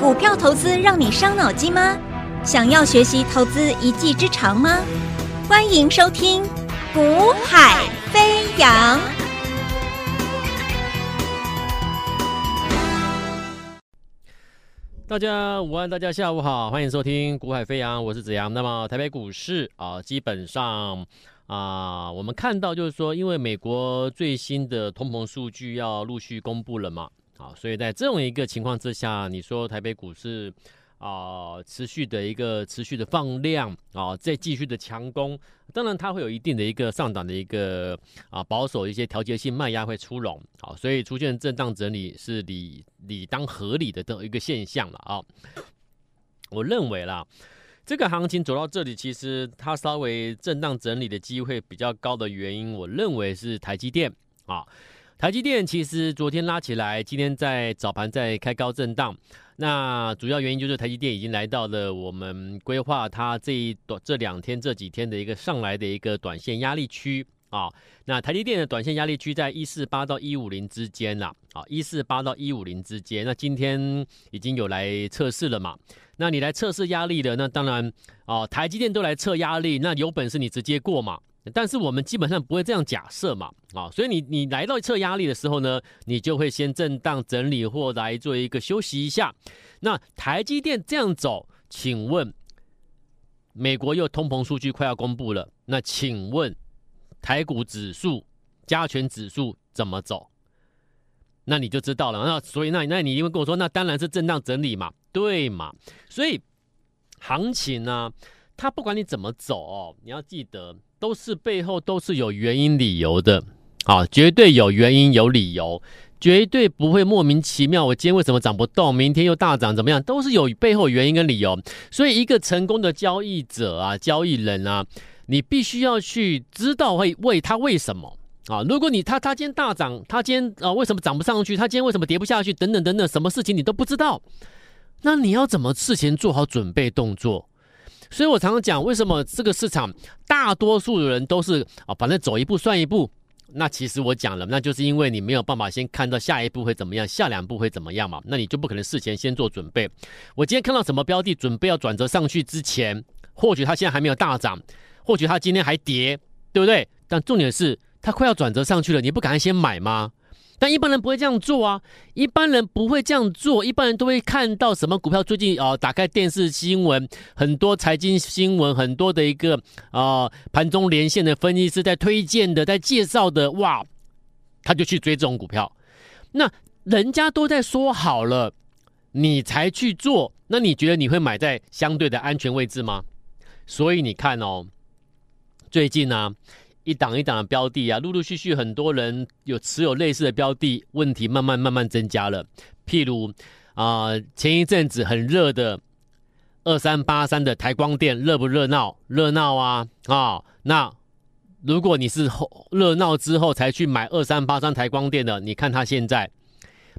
股票投资让你伤脑筋吗？想要学习投资一技之长吗？欢迎收听《股海飞扬》。大家午安，大家下午好，欢迎收听《股海飞扬》，我是子阳。那么台北股市啊，基本上啊，我们看到就是说，因为美国最新的通膨数据要陆续公布了嘛。啊，所以在这种一个情况之下，你说台北股市啊、持续的一个持续的放量啊，再继续的强攻，当然它会有一定的一个上档的一个啊保守一些调节性卖压会出笼啊，所以出现震荡整理是理理当合理的的一个现象了啊。我认为啦，这个行情走到这里，其实它稍微震荡整理的机会比较高的原因，我认为是台积电啊。台积电其实昨天拉起来，今天在早盘在开高震荡。那主要原因就是台积电已经来到了我们规划它这一短这两天这几天的一个上来的一个短线压力区啊。那台积电的短线压力区在一四八到一五零之间啦，啊，一四八到一五零之间。那今天已经有来测试了嘛？那你来测试压力的，那当然啊，台积电都来测压力，那有本事你直接过嘛？但是我们基本上不会这样假设嘛，啊，所以你你来到测压力的时候呢，你就会先震荡整理或来做一个休息一下。那台积电这样走，请问美国又通膨数据快要公布了，那请问台股指数、加权指数怎么走？那你就知道了。那所以那那你因为跟我说，那当然是震荡整理嘛，对嘛？所以行情呢，它不管你怎么走哦，你要记得。都是背后都是有原因理由的，啊，绝对有原因有理由，绝对不会莫名其妙。我今天为什么涨不动，明天又大涨，怎么样？都是有背后原因跟理由。所以，一个成功的交易者啊，交易人啊，你必须要去知道会为他为什么啊？如果你他他今天大涨，他今天啊为什么涨不上去？他今天为什么跌不下去？等等等等，什么事情你都不知道，那你要怎么事前做好准备动作？所以我常常讲，为什么这个市场大多数的人都是啊，反正走一步算一步。那其实我讲了，那就是因为你没有办法先看到下一步会怎么样，下两步会怎么样嘛。那你就不可能事前先做准备。我今天看到什么标的准备要转折上去之前，或许它现在还没有大涨，或许它今天还跌，对不对？但重点是它快要转折上去了，你不赶快先买吗？但一般人不会这样做啊！一般人不会这样做，一般人都会看到什么股票最近啊、呃，打开电视新闻，很多财经新闻，很多的一个啊、呃、盘中连线的分析师在推荐的，在介绍的，哇，他就去追这种股票。那人家都在说好了，你才去做，那你觉得你会买在相对的安全位置吗？所以你看哦，最近呢、一档一档的标的啊，陆陆续续很多人有持有类似的标的，问题慢慢慢慢增加了。譬如啊、前一阵子很热的二三八三的台光电，热不热闹？热闹啊啊、那如果你是后热闹之后才去买二三八三台光电的，你看它现在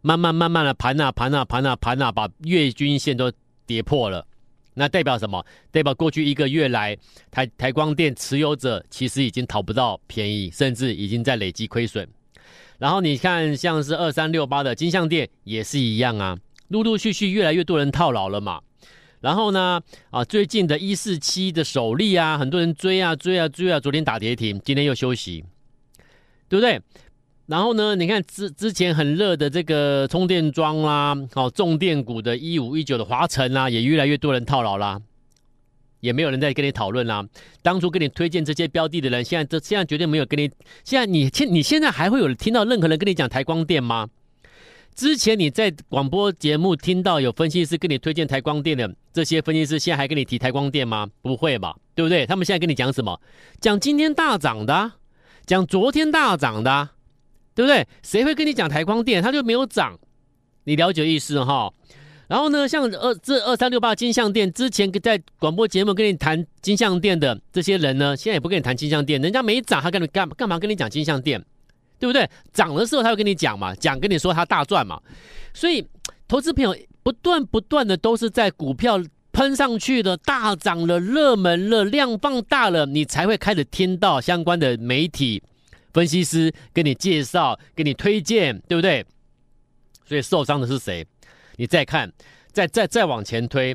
慢慢慢慢的盘啊盘啊盘啊盘啊，把月均线都跌破了。那代表什么？代表过去一个月来，台台光电持有者其实已经讨不到便宜，甚至已经在累积亏损。然后你看，像是二三六八的金像电也是一样啊，陆陆续续越来越多人套牢了嘛。然后呢，啊，最近的一四七的首例啊，很多人追啊追啊追啊，昨天打跌停，今天又休息，对不对？然后呢，你看之之前很热的这个充电桩啦，好重电股的一五一九的华晨啦，也越来越多人套牢啦，也没有人在跟你讨论啦。当初跟你推荐这些标的的人，现在这现在绝对没有跟你。现在你现你现在还会有听到任何人跟你讲台光电吗？之前你在广播节目听到有分析师跟你推荐台光电的这些分析师，现在还跟你提台光电吗？不会吧，对不对？他们现在跟你讲什么？讲今天大涨的，讲昨天大涨的。对不对？谁会跟你讲台光电？它就没有涨，你了解意思哈？然后呢，像二这二三六八金像电，之前在广播节目跟你谈金像电的这些人呢，现在也不跟你谈金像电，人家没涨，他跟你干干嘛跟你讲金像电？对不对？涨的时候他会跟你讲嘛，讲跟你说他大赚嘛。所以投资朋友不断不断的都是在股票喷上去的大涨了、热门了、量放大了，你才会开始听到相关的媒体。分析师跟你介绍，给你推荐，对不对？所以受伤的是谁？你再看再再再往前推，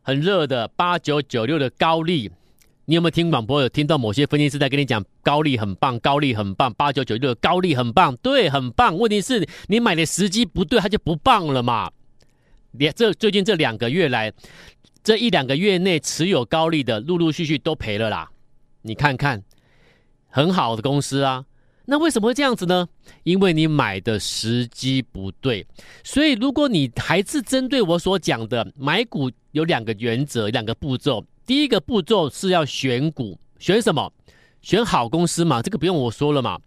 很热的八九九六的高利，你有没有听广播？有听到某些分析师在跟你讲高利很棒，高利很棒，八九九六高利很棒，对，很棒。问题是你买的时机不对，它就不棒了嘛。连这最近这两个月来，这一两个月内持有高利的，陆陆续续都赔了啦。你看看，很好的公司啊。那为什么会这样子呢？因为你买的时机不对。所以如果你还是针对我所讲的买股，有两个原则，两个步骤。第一个步骤是要选股，选什么？选好公司嘛，这个不用我说了嘛。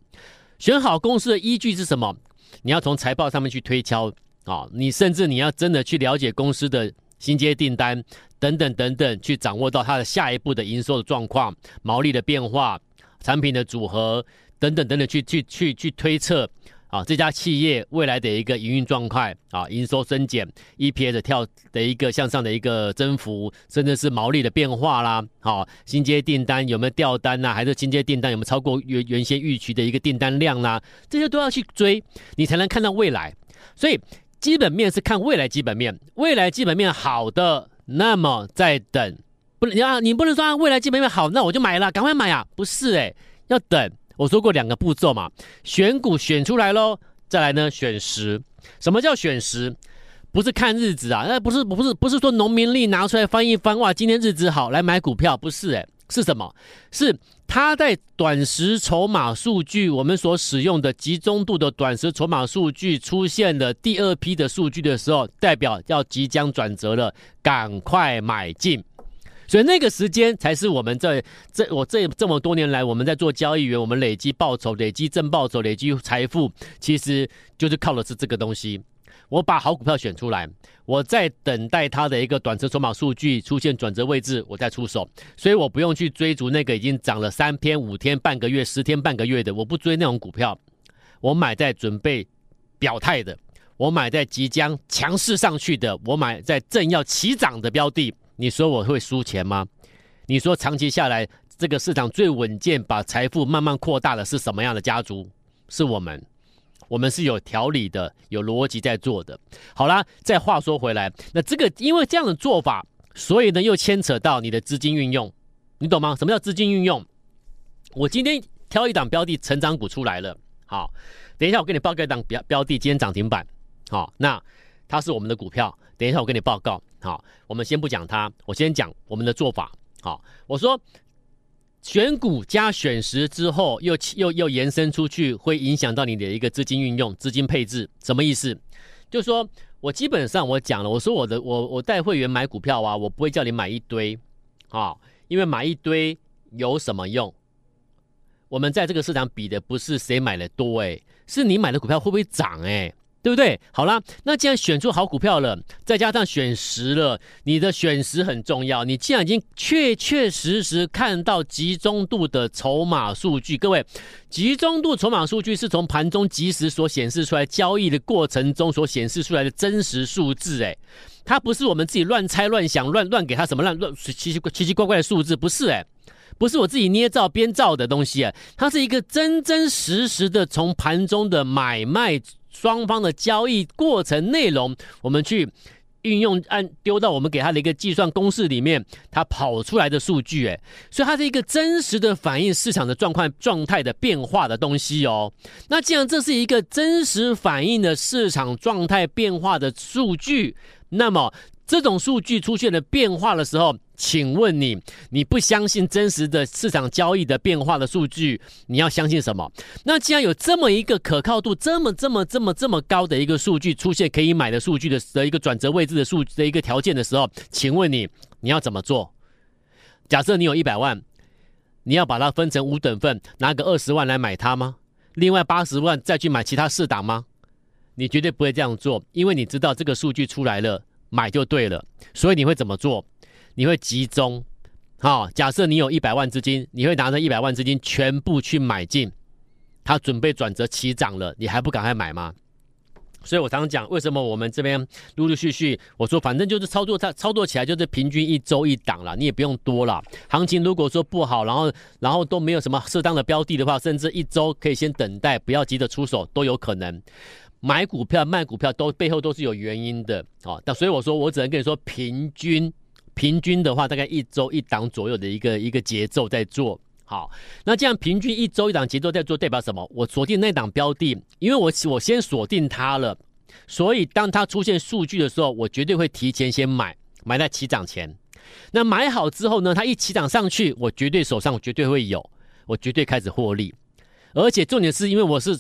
选好公司的依据是什么？你要从财报上面去推敲。啊，你甚至你要真的去了解公司的新接订单等等等等，去掌握到它的下一步的营收的状况、毛利的变化、产品的组合等等等等，去去去去推测啊，这家企业未来的一个营运状态啊，营收增减、EPS 跳的一个向上的一个增幅，甚至是毛利的变化啦，好，新接订单有没有掉单呐、还是新接订单有没有超过原原先预期的一个订单量啦、这些都要去追，你才能看到未来，所以。基本面是看未来基本面，未来基本面好的，那么再等，不能啊，你不能说未来基本面好，那我就买了，赶快买啊，不是诶，要等。我说过两个步骤嘛，选股选出来喽，再来呢选时。什么叫选时？不是看日子啊，那不是不是不是说农民历拿出来翻一翻，哇，今天日子好，来买股票，不是诶。是什么？是它在短时筹码数据，我们所使用的集中度的短时筹码数据出现的第二批的数据的时候，代表要即将转折了，赶快买进。所以那个时间才是我们在这我这这么多年来我们在做交易员，我们累积报酬、累积正报酬、累积财富，其实就是靠的是这个东西。我把好股票选出来，我在等待它的一个短程筹码数据出现转折位置，我再出手。所以我不用去追逐那个已经涨了三天、五天、半个月、十天、半个月的，我不追那种股票。我买在准备表态的，我买在即将强势上去的，我买在正要起涨的标的。你说我会输钱吗？你说长期下来，这个市场最稳健，把财富慢慢扩大的是什么样的家族？是我们。我们是有条理的，有逻辑在做的。好啦，再话说回来，那这个因为这样的做法，所以呢又牵扯到你的资金运用，你懂吗？什么叫资金运用？我今天挑一档标的成长股出来了，好，等一下我给你报告一档标标的，今天涨停板，好，那它是我们的股票，等一下我给你报告，好，我们先不讲它，我先讲我们的做法，好，我说。选股加选时之后，又又又延伸出去，会影响到你的一个资金运用、资金配置，什么意思？就是说我基本上我讲了，我说我的我我带会员买股票啊，我不会叫你买一堆啊，因为买一堆有什么用？我们在这个市场比的不是谁买的多，诶，是你买的股票会不会涨，诶。对不对？好啦，那既然选出好股票了，再加上选时了，你的选时很重要。你既然已经确确实实看到集中度的筹码数据，各位，集中度筹码数据是从盘中即时所显示出来，交易的过程中所显示出来的真实数字，诶，它不是我们自己乱猜乱想乱乱给它什么乱乱奇奇奇奇怪怪的数字，不是诶，不是我自己捏造编造的东西，它是一个真真实实的从盘中的买卖。双方的交易过程内容，我们去运用按丢到我们给他的一个计算公式里面，它跑出来的数据，诶，所以它是一个真实的反映市场的状况状态的变化的东西哦。那既然这是一个真实反映的市场状态变化的数据，那么这种数据出现了变化的时候，请问你，你不相信真实的市场交易的变化的数据，你要相信什么？那既然有这么一个可靠度这么这么这么这么高的一个数据出现可以买的数据的的一个转折位置的数的一个条件的时候，请问你你要怎么做？假设你有一百万，你要把它分成五等份，拿个二十万来买它吗？另外八十万再去买其他四档吗？你绝对不会这样做，因为你知道这个数据出来了，买就对了。所以你会怎么做？你会集中，好、假设你有一百万资金，你会拿着一百万资金全部去买进，它准备转折起涨了，你还不赶快买吗？所以我常常讲，为什么我们这边陆陆续续，我说反正就是操作，它操作起来就是平均一周一档了，你也不用多了。行情如果说不好，然后然后都没有什么适当的标的的话，甚至一周可以先等待，不要急着出手都有可能。买股票卖股票都背后都是有原因的哦。那所以我说，我只能跟你说，平均平均的话，大概一周一档左右的一个一个节奏在做。好，那这样平均一周一档节奏在做，代表什么？我锁定那档标的，因为我我先锁定它了，所以当它出现数据的时候，我绝对会提前先买，买在起涨前。那买好之后呢，它一起涨上去，我绝对手上我绝对会有，我绝对开始获利。而且重点是因为我是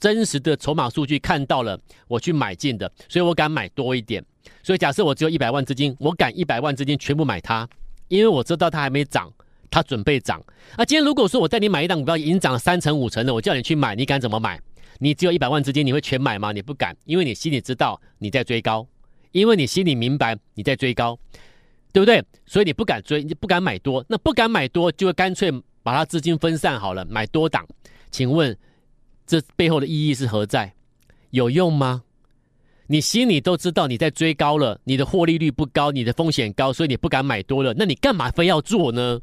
真实的筹码数据看到了，我去买进的，所以我敢买多一点。所以假设我只有一百万资金，我敢一百万资金全部买它，因为我知道它还没涨。它准备涨啊！今天如果说我带你买一档股票，已经涨了三成五成了，我叫你去买，你敢怎么买？你只有一百万资金，你会全买吗？你不敢，因为你心里知道你在追高，因为你心里明白你在追高，对不对？所以你不敢追，你不敢买多，那不敢买多，就会干脆把它资金分散好了，买多档。请问这背后的意义是何在？有用吗？你心里都知道你在追高了，你的获利率不高，你的风险高，所以你不敢买多了，那你干嘛非要做呢？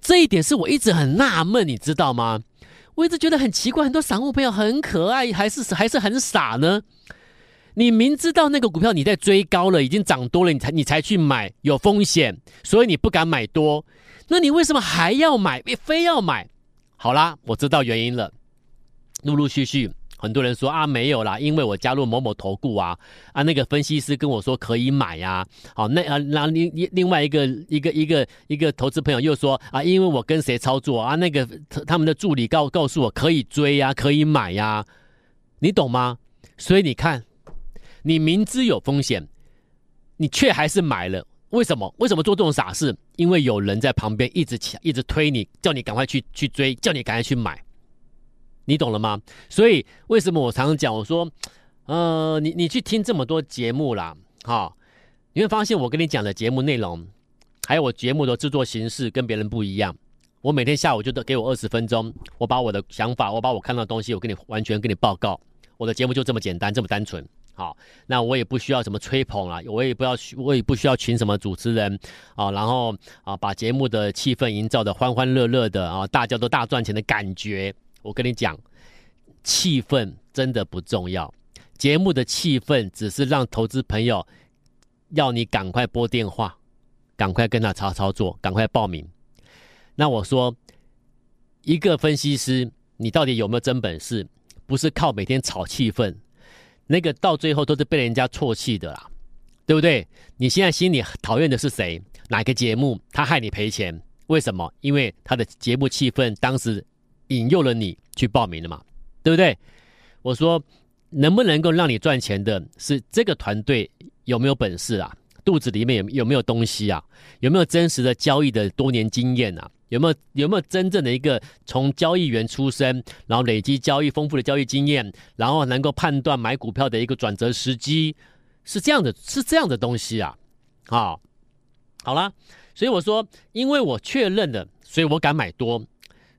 这一点是我一直很纳闷，你知道吗？我一直觉得很奇怪，很多散户朋友很可爱，还是还是很傻呢？你明知道那个股票你在追高了，已经涨多了，你才你才去买，有风险，所以你不敢买多，那你为什么还要买？非要买？好啦，我知道原因了，陆陆续续。很多人说啊，没有啦，因为我加入某某投顾啊，啊，那个分析师跟我说可以买呀、啊，好，那啊，那另另另外一个一个一个一个投资朋友又说啊，因为我跟谁操作啊，那个他们的助理告告诉我可以追呀、可以买呀、你懂吗？所以你看，你明知有风险，你却还是买了，为什么？为什么做这种傻事？因为有人在旁边一直抢，一直推你，叫你赶快去去追，叫你赶快去买。你懂了吗？所以为什么我常常讲，我说，呃，你你去听这么多节目啦，哈、你会发现我跟你讲的节目内容，还有我节目的制作形式跟别人不一样。我每天下午就得给我二十分钟，我把我的想法，我把我看到的东西，我跟你完全跟你报告。我的节目就这么简单，这么单纯。好，那我也不需要什么吹捧啦，我也不要，我也不需要请什么主持人啊，然后啊，把节目的气氛营造的欢欢乐乐的啊，大家都大赚钱的感觉。我跟你讲，气氛真的不重要。节目的气氛只是让投资朋友要你赶快拨电话，赶快跟他操操作，赶快报名。那我说，一个分析师，你到底有没有真本事？不是靠每天炒气氛，那个到最后都是被人家唾弃的啦，对不对？你现在心里讨厌的是谁？哪个节目他害你赔钱？为什么？因为他的节目气氛当时。引诱了你去报名了嘛，对不对？我说，能不能够让你赚钱的是这个团队有没有本事啊？肚子里面有有没有东西啊？有没有真实的交易的多年经验啊？有没有有没有真正的一个从交易员出身，然后累积交易丰富的交易经验，然后能够判断买股票的一个转折时机，是这样的，是这样的东西啊？好，好啦，所以我说，因为我确认了，所以我敢买多。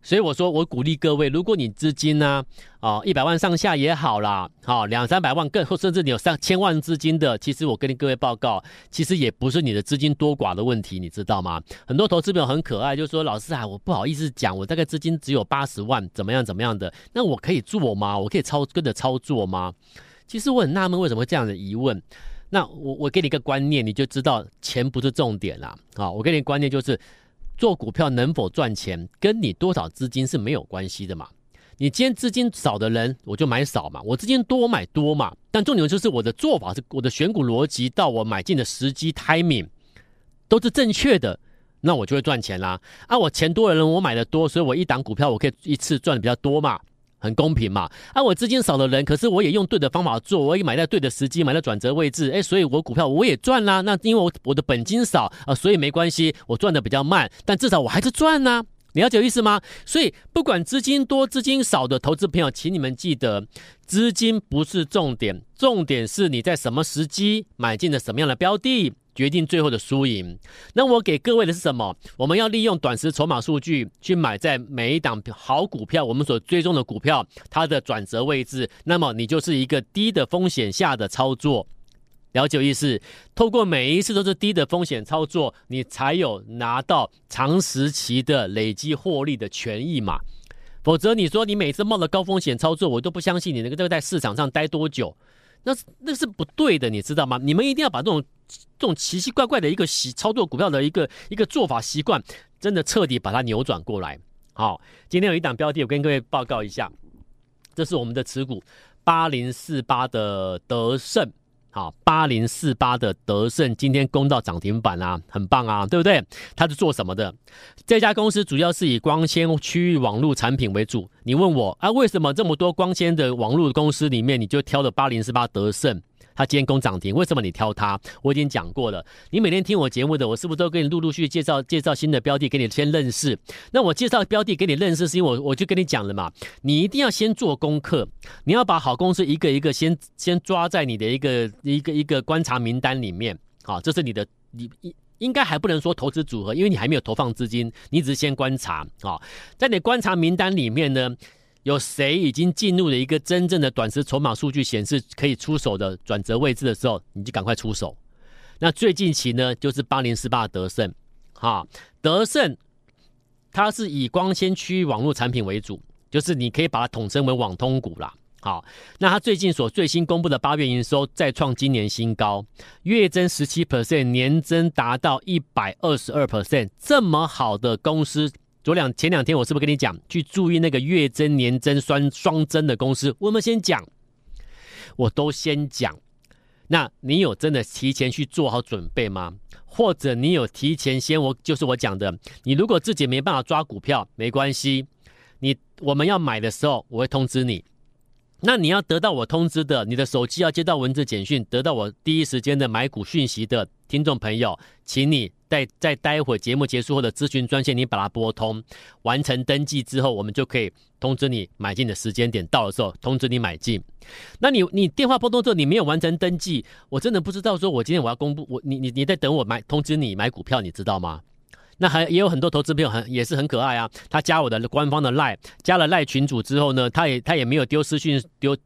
所以我说，我鼓励各位，如果你资金呢，啊，一百万上下也好啦，好两三百万更，甚至你有上千万资金的，其实我跟各位报告，其实也不是你的资金多寡的问题，你知道吗？很多投资朋友很可爱，就说老师啊，我不好意思讲，我大概资金只有八十万，怎么样怎么样的，那我可以做吗？我可以操跟着操作吗？其实我很纳闷，为什么会这样的疑问？那我我给你一个观念，你就知道钱不是重点啦。啊，我给你观念就是。做股票能否赚钱，跟你多少资金是没有关系的嘛？你今天资金少的人，我就买少嘛；我资金多，我买多嘛。但重点就是我的做法是，我的选股逻辑到我买进的时机 timing 都是正确的，那我就会赚钱啦。啊，我钱多的人，我买的多，所以我一档股票我可以一次赚的比较多嘛。很公平嘛？啊，我资金少的人，可是我也用对的方法做，我也买在对的时机，买在转折位置，哎，所以我股票我也赚啦。那因为我我的本金少啊，所以没关系，我赚的比较慢，但至少我还是赚呐。你了解意思吗？所以不管资金多资金少的投资朋友，请你们记得，资金不是重点，重点是你在什么时机买进了什么样的标的。决定最后的输赢。那我给各位的是什么？我们要利用短时筹码数据去买在每一档好股票，我们所追踪的股票它的转折位置。那么你就是一个低的风险下的操作，了解意思？透过每一次都是低的风险操作，你才有拿到长时期的累积获利的权益嘛。否则你说你每次冒着高风险操作，我都不相信你能够在市场上待多久，那那是不对的，你知道吗？你们一定要把这种这种奇奇怪怪的一个习操作股票的一个一个做法习惯，真的彻底把它扭转过来。好，今天有一档标的，我跟各位报告一下，这是我们的持股八零四八的德胜。啊，八零四八的德胜今天攻到涨停板啊，很棒啊，对不对？它是做什么的？这家公司主要是以光纤区域网络产品为主。你问我啊，为什么这么多光纤的网络公司里面，你就挑了八零四八德胜？他今天攻涨停，为什么你挑他？我已经讲过了。你每天听我节目的，我是不是都给你陆陆续续介绍介绍新的标的给你先认识？那我介绍标的给你认识，是因为我我就跟你讲了嘛，你一定要先做功课，你要把好公司一个一个先先抓在你的一个一个一个观察名单里面。好，这是你的你应应该还不能说投资组合，因为你还没有投放资金，你只是先观察。好，在你观察名单里面呢，有谁已经进入了一个真正的短时筹码数据显示可以出手的转折位置的时候，你就赶快出手。那最近期呢，就是八零四八德胜，哈，德胜它是以光纤区域网络产品为主，就是你可以把它统称为网通股啦。好，那它最近所最新公布的八月营收再创今年新高，月增十七 percent，年增达到一百二十二 percent，这么好的公司。昨两前两天我是不是跟你讲，去注意那个月增年增双双增的公司？我们先讲，我都先讲。那你有真的提前去做好准备吗？或者你有提前先我就是我讲的，你如果自己没办法抓股票，没关系，你我们要买的时候我会通知你。那你要得到我通知的，你的手机要接到文字简讯，得到我第一时间的买股讯息的听众朋友，请你。在在待会节目结束后的咨询专线，你把它拨通，完成登记之后，我们就可以通知你买进的时间点到的时候，通知你买进。那你你电话拨通之后，你没有完成登记，我真的不知道说，我今天我要公布我你你你在等我买通知你买股票，你知道吗？那还也有很多投资朋友很也是很可爱啊，他加我的官方的赖，加了赖群组之后呢，他也他也没有丢私讯丢。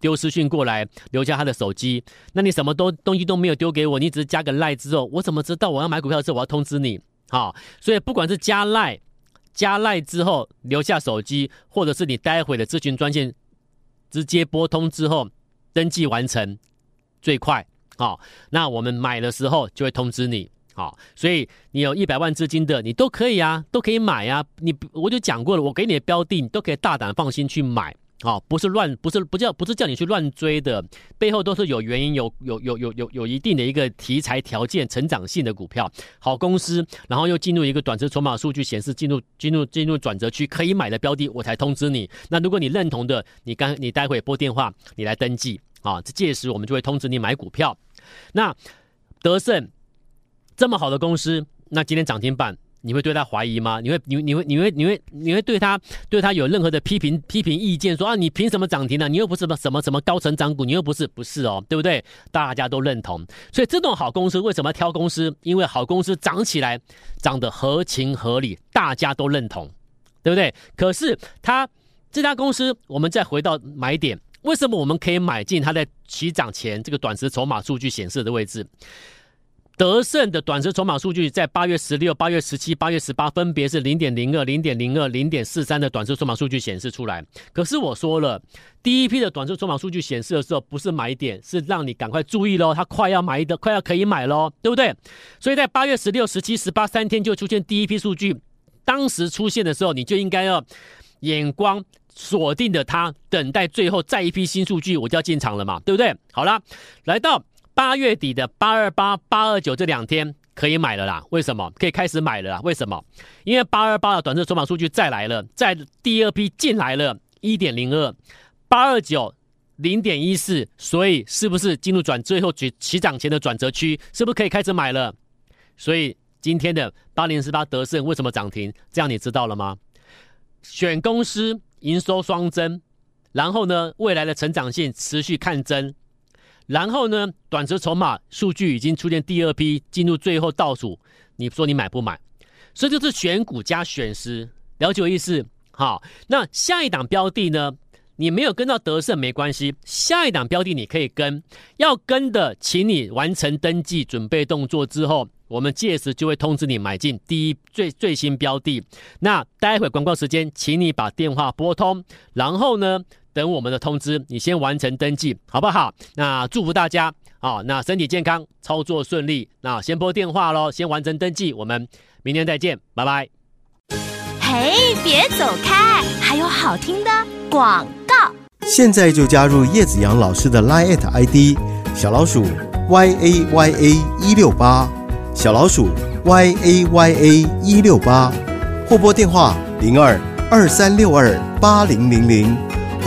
丢私讯过来，留下他的手机。那你什么都东西都没有丢给我，你只是加个赖之后，我怎么知道我要买股票的时候我要通知你？好，所以不管是加赖加赖之后留下手机，或者是你待会的咨询专线直接拨通之后登记完成最快。好，那我们买的时候就会通知你。好，所以你有一百万资金的，你都可以啊，都可以买啊。你我就讲过了，我给你的标的，你都可以大胆放心去买。好、哦，不是乱，不是不叫，不是叫你去乱追的，背后都是有原因，有有有有有有一定的一个题材条件、成长性的股票，好公司，然后又进入一个短期筹码数据显示进入进入进入转折区可以买的标的，我才通知你。那如果你认同的，你刚你待会拨电话，你来登记啊，这届时我们就会通知你买股票。那德胜这么好的公司，那今天涨停板。你会对他怀疑吗？你会你你会你会你会你会对他对他有任何的批评批评意见？说啊，你凭什么涨停呢？你又不是什么什么什么高成长股，你又不是不是哦，对不对？大家都认同，所以这种好公司为什么挑公司？因为好公司涨起来涨得合情合理，大家都认同，对不对？可是他这家公司，我们再回到买点，为什么我们可以买进它在起涨前这个短时筹码数据显示的位置？德胜的短时筹码数据在八月十六、八月十七、八月十八，分别是零点零二、零点零二、零点四三的短时筹码数据显示出来。可是我说了，第一批的短时筹码数据显示的时候，不是买点，是让你赶快注意喽，它快要买的，快要可以买喽，对不对？所以在八月十六、十七、十八三天就出现第一批数据，当时出现的时候，你就应该要眼光锁定的它，等待最后再一批新数据，我就要进场了嘛，对不对？好了，来到。八月底的八二八、八二九这两天可以买了啦，为什么？可以开始买了啦，为什么？因为八二八的短期筹码数据再来了，在第二批进来了一点零二，八二九零点一四，所以是不是进入转最后起起涨前的转折区？是不是可以开始买了？所以今天的八零四八德胜为什么涨停？这样你知道了吗？选公司营收双增，然后呢，未来的成长性持续看增。然后呢，短期筹码数据已经出现第二批，进入最后倒数。你说你买不买？所以就是选股加选时，了解我意思？好，那下一档标的呢？你没有跟到德胜没关系，下一档标的你可以跟，要跟的，请你完成登记准备动作之后，我们届时就会通知你买进第一最最新标的。那待会广告时间，请你把电话拨通，然后呢，等我们的通知，你先完成登记，好不好？那祝福大家啊，那身体健康，操作顺利。那先拨电话喽，先完成登记，我们明天再见，拜拜。嘿，别走开，还有好听的广告。现在就加入叶子阳老师的 Line ID 小老鼠 Y A Y A 一六八，小老鼠 Y A Y A 一六八，或拨电话零二二三六二八零零零